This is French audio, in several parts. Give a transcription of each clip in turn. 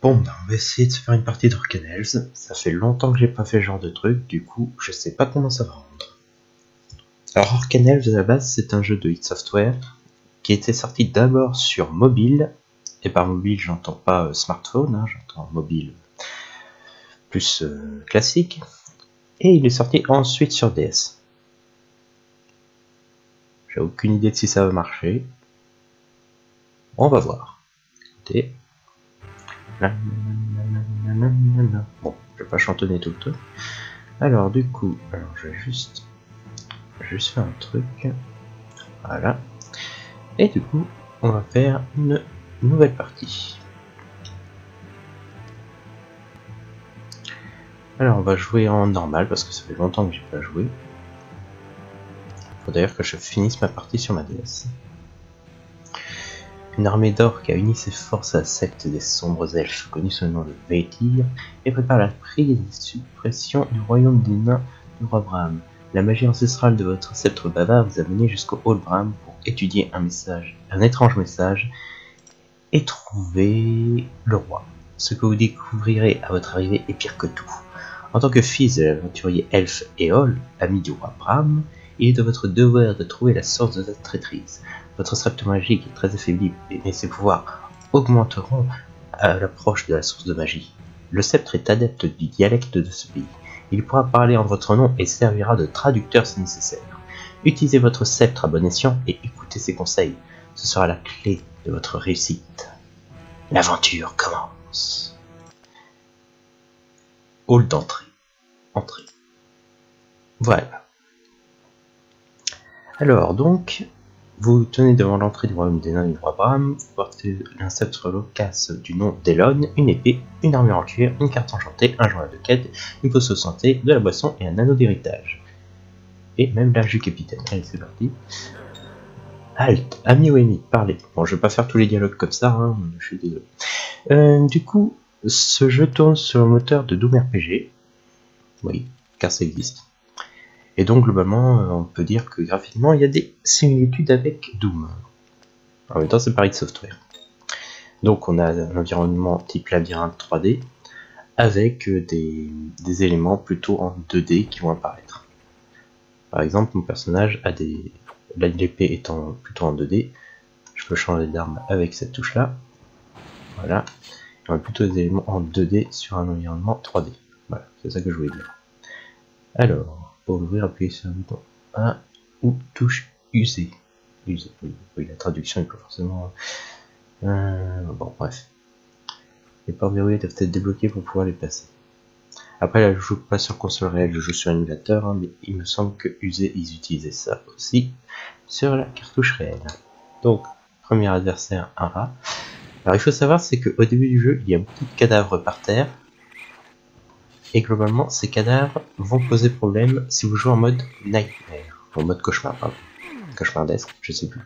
Bon, ben, on va essayer de se faire une partie d'Orcanels. Ça fait longtemps que j'ai pas fait ce genre de truc, du coup, je sais pas comment ça va rendre. Alors, Orcanels, à la base, c'est un jeu de Hit Software qui était sorti d'abord sur mobile, et par mobile, j'entends pas euh, smartphone, hein, j'entends mobile plus euh, classique, et il est sorti ensuite sur DS. J'ai aucune idée de si ça va marcher. On va voir. Écoutez. Bon, je vais pas chantonner tout le temps. Alors du coup, alors je vais juste, juste faire un truc. Voilà. Et du coup, on va faire une nouvelle partie. Alors on va jouer en normal parce que ça fait longtemps que j'ai pas joué. Faut d'ailleurs que je finisse ma partie sur ma DS. Une armée d'orques a uni ses forces à la secte des sombres elfes, connue sous le nom de Veitir, et prépare la prise et suppression du royaume des nains du roi Bram. La magie ancestrale de votre sceptre bavard vous a mené jusqu'au Hall Bram pour étudier un message, un étrange message, et trouver le roi. Ce que vous découvrirez à votre arrivée est pire que tout. En tant que fils de l'aventurier elfe Éol, ami du roi Bram, il est de votre devoir de trouver la source de cette traîtrise. Votre sceptre magique est très affaibli et ses pouvoirs augmenteront à l'approche de la source de magie. Le sceptre est adepte du dialecte de ce pays. Il pourra parler en votre nom et servira de traducteur si nécessaire. Utilisez votre sceptre à bon escient et écoutez ses conseils. Ce sera la clé de votre réussite. L'aventure commence. Hall d'entrée. Entrée. Voilà. Alors donc, vous tenez devant l'entrée du royaume des nains du roi Bram, vous portez un sceptre du nom d'Elon, une épée, une armure en cuir, une carte enchantée, un journal de quête, une pause de santé, de la boisson et un anneau d'héritage. Et même l'âge du capitaine. Allez, c'est parti. Halt, ami ou parlez. Bon, je vais pas faire tous les dialogues comme ça, hein, je suis désolé. Euh, du coup, ce jeu tourne sur le moteur de Doom RPG. Oui, car ça existe. Et donc globalement, euh, on peut dire que graphiquement, il y a des similitudes avec Doom. En même temps, c'est pareil de software. Donc on a un environnement type labyrinthe 3D avec euh, des, éléments plutôt en 2D qui vont apparaître. Par exemple, mon personnage a des... L'épée étant plutôt en 2D, je peux changer d'arme avec cette touche-là. Voilà. On a plutôt des éléments en 2D sur un environnement 3D. Voilà, c'est ça que je voulais dire. Alors, pour l'ouvrir, appuyez sur le bouton A ou touche usée. Usée, oui, la traduction n'est pas forcément... Euh, bon, bref. Les ports verrouillés doivent être débloqués pour pouvoir les passer. Après, là, je joue pas sur console réelle, je joue sur émulateur, hein, mais il me semble que usé, ils utilisaient ça aussi sur la cartouche réelle. Donc, premier adversaire, un rat. Alors, il faut savoir, c'est qu'au début du jeu, il y a beaucoup de cadavres par terre, et globalement, ces cadavres vont poser problème si vous jouez en mode Nightmare, en mode cauchemar, pardon. Cauchemardesque, je sais plus.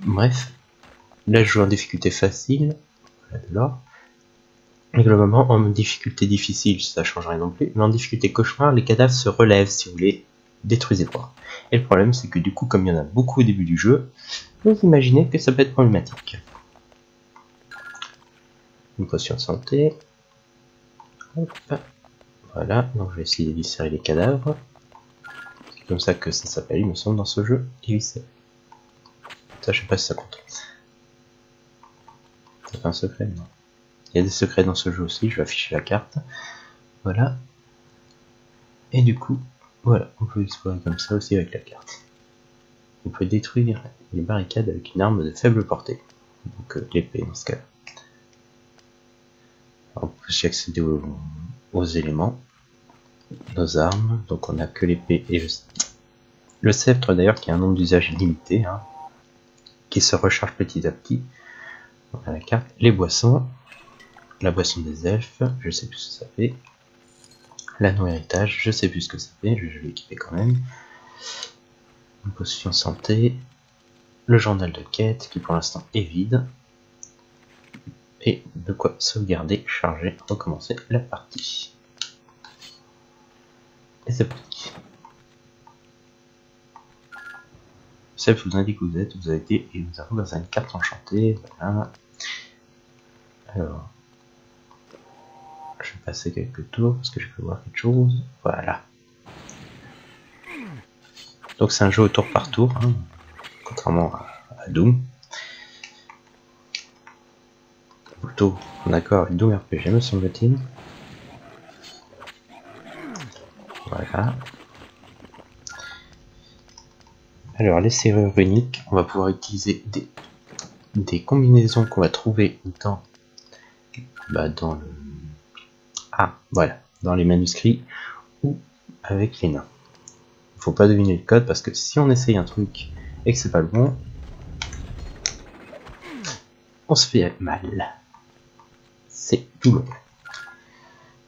Bref, là je joue en difficulté facile, voilà Et globalement, en difficulté difficile, ça change rien non plus, mais en difficulté cauchemar, les cadavres se relèvent si vous voulez détruisez quoi. Et le problème, c'est que du coup, comme il y en a beaucoup au début du jeu, vous imaginez que ça peut être problématique. Une potion de santé. Hop. Voilà, donc je vais essayer d'éviscérer les cadavres. C'est comme ça que ça s'appelle, il me semble, dans ce jeu, éviscérer. Ça, je sais pas si ça compte. C'est un secret, non. Il y a des secrets dans ce jeu aussi, je vais afficher la carte. Voilà. Et du coup, voilà, on peut explorer comme ça aussi avec la carte. On peut détruire les barricades avec une arme de faible portée. Donc euh, l'épée dans ce cas. On peut aussi accéder aux éléments nos armes. Donc on a que l'épée et le, le sceptre d'ailleurs qui a un nombre d'usages limité, hein, qui se recharge petit à petit. La carte, les boissons, la boisson des elfes, je sais plus ce que ça fait. L'anneau héritage, je sais plus ce que ça fait, je vais l'équiper quand même. Une potion santé, le journal de quête qui pour l'instant est vide. Et de quoi sauvegarder, charger, recommencer la partie. Et c'est parti. Celle vous indique où vous êtes, vous avez été et nous avons dans une carte enchantée. Voilà. Alors, passer quelques tours parce que je peux voir quelque chose. Voilà. Donc c'est un jeu au tour par tour, hein, contrairement à, Doom. Plutôt d'accord avec Doom RPG me semble-t-il. Alors les serrures uniques, on va pouvoir utiliser des, combinaisons qu'on va trouver dans, bah, dans le... Ah, voilà, dans les manuscrits ou avec les nains. Faut pas deviner le code parce que si on essaye un truc et que c'est pas le bon, on se fait mal. C'est tout long.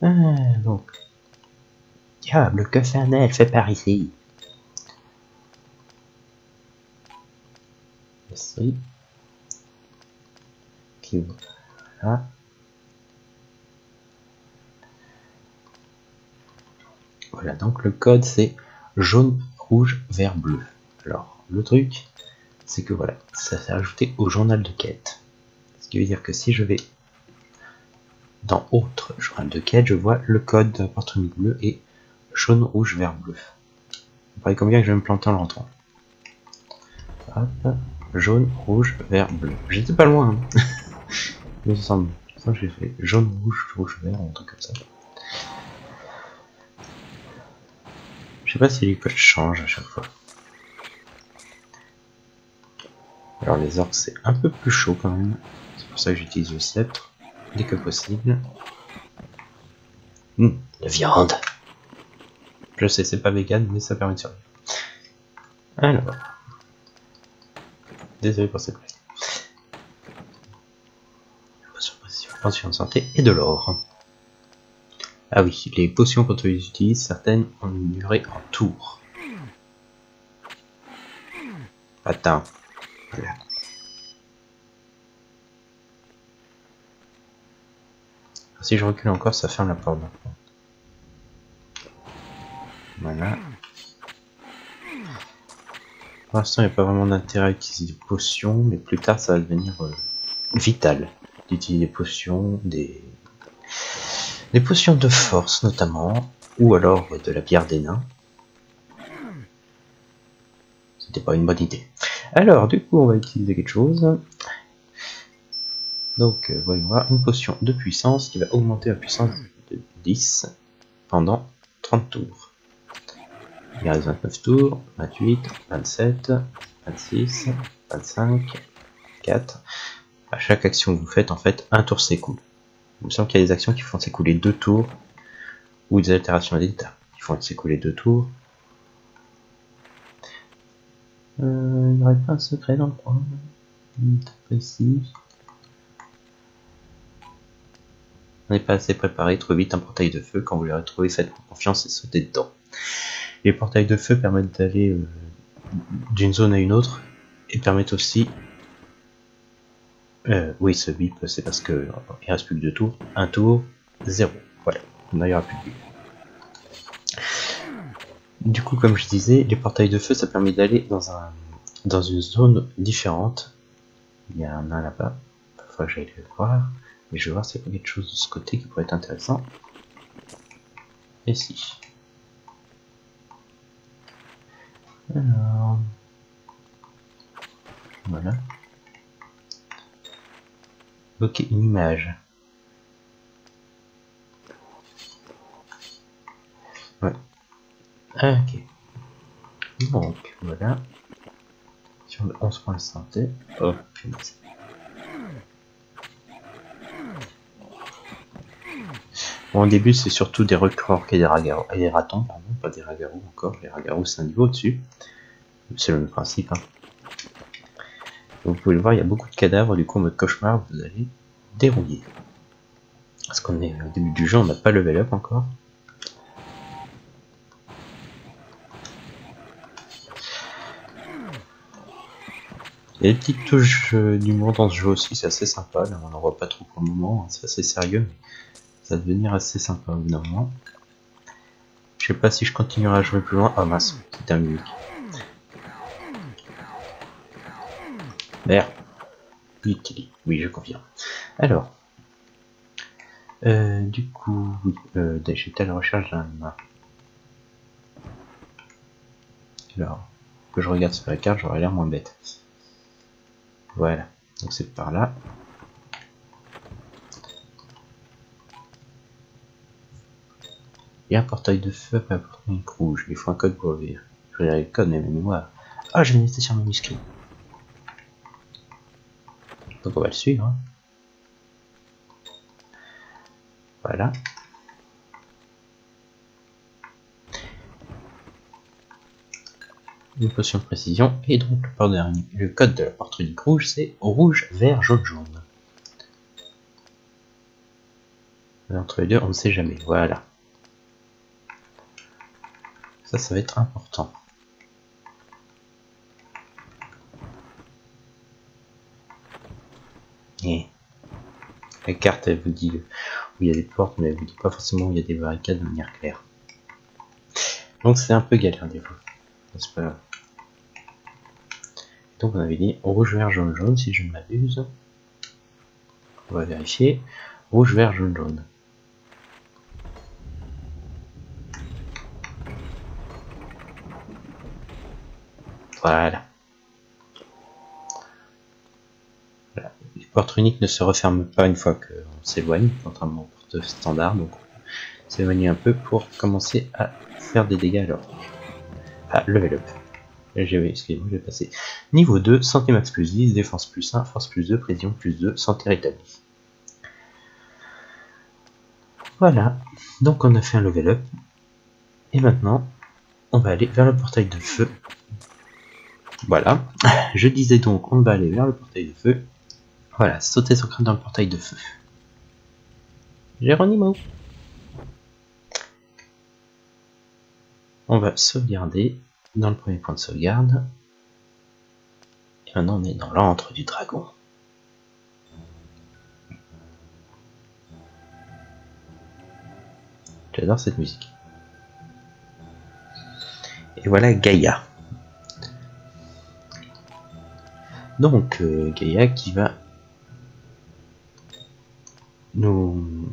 Ah, donc, diable, que fait un elfe par ici qui voilà. Voilà, donc le code c'est jaune, rouge, vert, bleu. Alors, le truc, c'est que voilà, ça s'est ajouté au journal de quête. Ce qui veut dire que si je vais dans autre journal de quête, je vois le code de la bleu et jaune, rouge, vert, bleu. Vous voyez combien que je vais me planter en rentrant. Hop jaune, rouge, vert, bleu. J'étais pas loin. Hein. Il. Ça, j'ai fait jaune, rouge, rouge, vert, un truc comme ça. Je sais pas si les codes changent à chaque fois. Alors les orques c'est un peu plus chaud quand même. C'est pour ça que j'utilise le sceptre dès que possible. Hum, la viande. Je sais, c'est pas vegan, mais ça permet de survivre. Alors. Désolé pour cette blague. Potion de santé et de l'or. Ah oui, les potions quand on les utilise, certaines ont une durée en tour. Attends. Voilà. Si je recule encore, ça ferme la porte Voilà. Pour l'instant, il n'y a pas vraiment d'intérêt à utiliser des potions, mais plus tard, ça va devenir euh, vital d'utiliser des potions, des... potions de force notamment, ou alors de la bière des nains. C'était pas une bonne idée. Alors, du coup, on va utiliser quelque chose. Donc, euh, voyons voir, une potion de puissance qui va augmenter la puissance de 10 pendant 30 tours. Il reste 29 tours, 28, 27, 26, 25, 4. À chaque action que vous faites, en fait, un tour s'écoule. Il me semble qu'il y a des actions qui font s'écouler deux tours, ou des altérations d'état qui font s'écouler deux tours. Euh, il n'y aurait pas un secret dans le coin. Ici. On n'est pas assez préparé, trouvez vite un portail de feu. Quand vous l'aurez trouvé, faites-vous confiance et sautez dedans. Les portails de feu permettent d'aller euh, d'une zone à une autre et permettent aussi. Euh, oui, ce bip, c'est parce que euh, il reste plus que deux tours. Un tour, zéro. Voilà, il n'y aura plus de bip. Du coup, comme je disais, les portails de feu, ça permet d'aller dans un dans une zone différente. Il y a un là-bas. Parfois, j'aille le voir. Mais je vais voir s'il y a quelque chose de ce côté qui pourrait être intéressant. Et si. Alors, voilà. Ok, une image. Ouais. Ah, ok. Donc, voilà. Sur le 11 points de santé. Oh, Bon, au début, c'est surtout des recrues et des, et des ratons, pardon, pas des ragarous encore. Les ragarous, c'est un niveau au-dessus. C'est le même principe. Hein. Vous pouvez le voir, il y a beaucoup de cadavres, du coup, en mode cauchemar, vous allez dérouiller. Parce qu'on est au début du jeu, on n'a pas level up encore. Il y a des petites touches euh, d'humour dans ce jeu aussi, c'est assez sympa. On n'en voit pas trop pour le moment, hein. c'est assez sérieux, ça va devenir assez sympa au. Je sais pas si je continuerai à jouer plus loin. Ah mince, c'est un mimique. Merde. Oui, je confirme. Alors. Euh, du coup, euh, j'étais à la recherche d'un... Alors, que je regarde sur la carte, j'aurais l'air moins bête. Voilà, donc c'est par là. Il y a un portail de feu après un portail rouge. Il faut un code pour ouvrir. Je regarde le code, mais ma mémoire. Ah, je vais noter sur manuscrit. Donc on va le suivre. Hein. Voilà. Une potion de précision. Et donc le, code de la porte unique rouge, c'est rouge, vert, jaune, jaune. Entre les deux, on ne sait jamais. Voilà. Ça, ça va être important. Et la carte, elle vous dit où il y a des portes, mais elle vous dit pas forcément où il y a des barricades de manière claire. Donc c'est un peu galère des fois. Donc on avait dit rouge, vert, jaune, jaune, si je ne m'abuse. On va vérifier. Rouge, vert, jaune, jaune. Voilà. Les portes uniques ne se referment pas une fois qu'on s'éloigne, contrairement aux portes standards, donc on s'éloigne un peu pour commencer à faire des dégâts alors. Ah, level up. Excusez-moi, j'ai passé. Niveau 2, santé max plus 10, défense plus 1, force plus 2, précision plus 2, santé rétablie. Voilà, donc on a fait un level up. Et maintenant, on va aller vers le portail de feu voilà. Je disais donc, on va aller vers le portail de feu. Voilà, sauter son crâne dans le portail de feu. Géronimo. On va sauvegarder dans le premier point de sauvegarde. Et maintenant on est dans l'antre du dragon. J'adore cette musique. Et voilà Gaïa. Donc euh, Gaïa qui va nous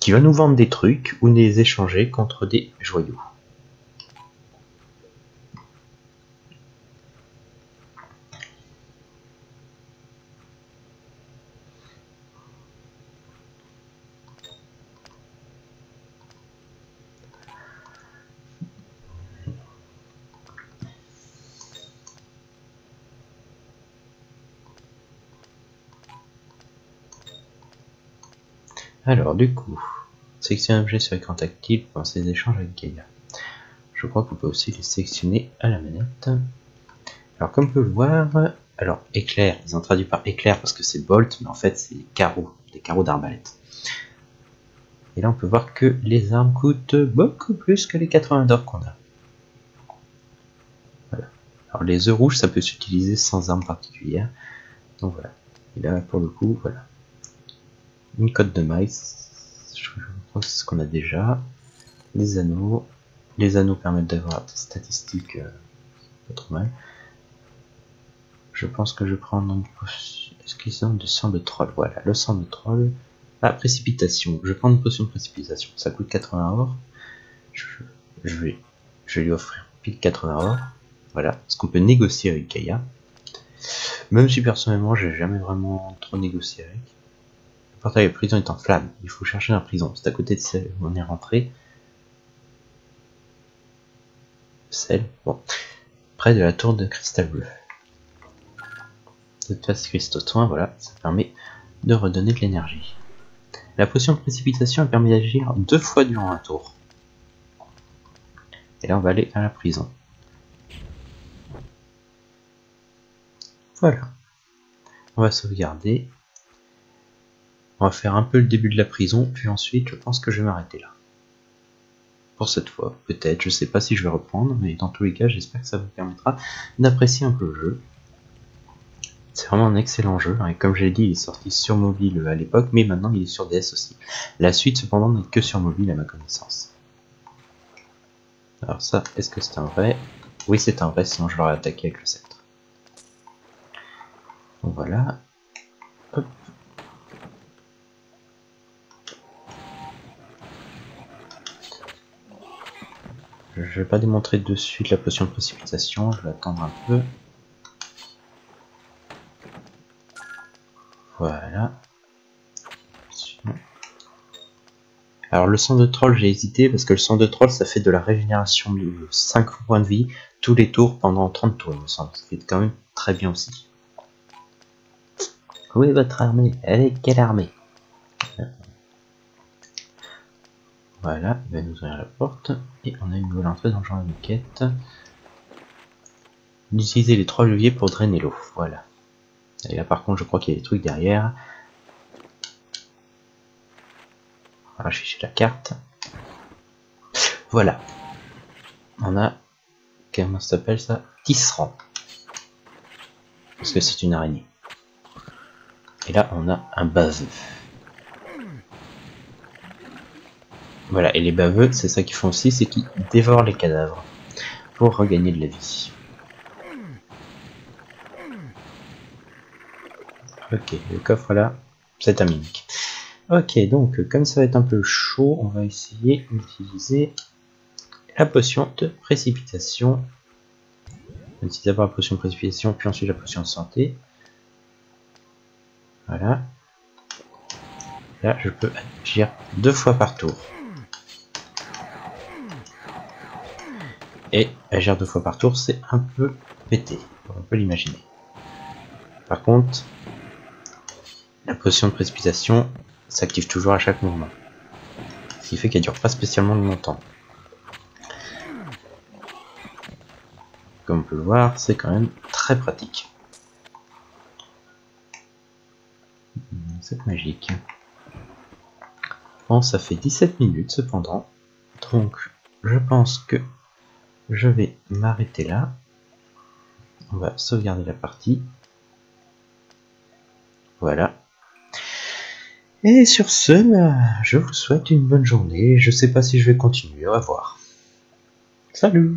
qui va nous vendre des trucs ou les échanger contre des joyaux. Alors, du coup, sélectionner un objet sur écran tactile pour lancer des échanges avec Gaia. Je crois qu'on peut aussi les sélectionner à la manette. Alors, comme on peut le voir, alors éclair, ils ont traduit par éclair parce que c'est bolt, mais en fait c'est carreaux, des carreaux d'arbalète. Et là, on peut voir que les armes coûtent beaucoup plus que les 80 d'or qu'on a. Voilà. Alors, les œufs rouges, ça peut s'utiliser sans arme particulière. Donc voilà. Et là, pour le coup, voilà une cote de maïs, je crois que c'est ce qu'on a déjà, les anneaux, les anneaux permettent d'avoir des statistiques euh, pas trop mal. Je pense que je prends un est-ce qu'ils ont du sang de troll? Voilà, le sang de troll. La précipitation, je prends une potion de précipitation, ça coûte 80 or. Je, vais, je vais lui offrir pile 80 or. Voilà, ce qu'on peut négocier avec Gaïa. Même si personnellement j'ai jamais vraiment trop négocié avec portail de prison est en flamme. Il faut chercher la prison. C'est à côté de celle où on est rentré. Celle, bon. Près de la tour de cristal bleu. Cette phase cristaux soin, voilà, ça permet de redonner de l'énergie. La potion de précipitation permet d'agir deux fois durant un tour. Et là, on va aller à la prison. Voilà. On va sauvegarder. On va faire un peu le début de la prison, puis ensuite je pense que je vais m'arrêter là. Pour cette fois, peut-être, je sais pas si je vais reprendre, mais dans tous les cas, j'espère que ça vous permettra d'apprécier un peu le jeu. C'est vraiment un excellent jeu, hein, et comme j'ai dit, il est sorti sur mobile à l'époque, mais maintenant il est sur DS aussi. La suite, cependant, n'est que sur mobile à ma connaissance. Alors ça, est-ce que c'est un vrai? Oui, c'est un vrai, sinon je l'aurais attaqué avec le sceptre. Voilà. Hop. Je vais pas démontrer de suite la potion de précipitation, je vais attendre un peu. Voilà. Alors le sang de troll, j'ai hésité parce que le sang de troll, ça fait de la régénération de 5 points de vie tous les tours pendant 30 tours, il me semble. Ce qui est quand même très bien aussi. Où est votre armée? Elle quelle armée? Voilà, il va nous ouvrir la porte. Et on a une nouvelle entrée dans le genre de quête. Utiliser les trois leviers pour drainer l'eau. Voilà. Et là par contre je crois qu'il y a des trucs derrière. Voilà, je suis la carte. Voilà. On a... Comment ça s'appelle ça? Tisserand. Parce que c'est une araignée. Et là on a un baveux. Voilà, et les baveux, c'est ça qu'ils font aussi, c'est qu'ils dévorent les cadavres pour regagner de la vie. Ok, le coffre là, c'est mimique. Ok, donc comme ça va être un peu chaud, on va essayer d'utiliser la potion de précipitation. On utilise d'abord la potion de précipitation, puis ensuite la potion de santé. Voilà. Là, je peux agir deux fois par tour. Et agir deux fois par tour, c'est un peu pété, on peut l'imaginer. Par contre, la potion de précipitation s'active toujours à chaque mouvement. Ce qui fait qu'elle dure pas spécialement longtemps. Comme on peut le voir, c'est quand même très pratique. C'est magique. Bon, ça fait 17 minutes cependant. Donc, je pense que je vais m'arrêter là. On va sauvegarder la partie. Voilà. Et sur ce, bah, je vous souhaite une bonne journée. Je sais pas si je vais continuer, on va voir. Salut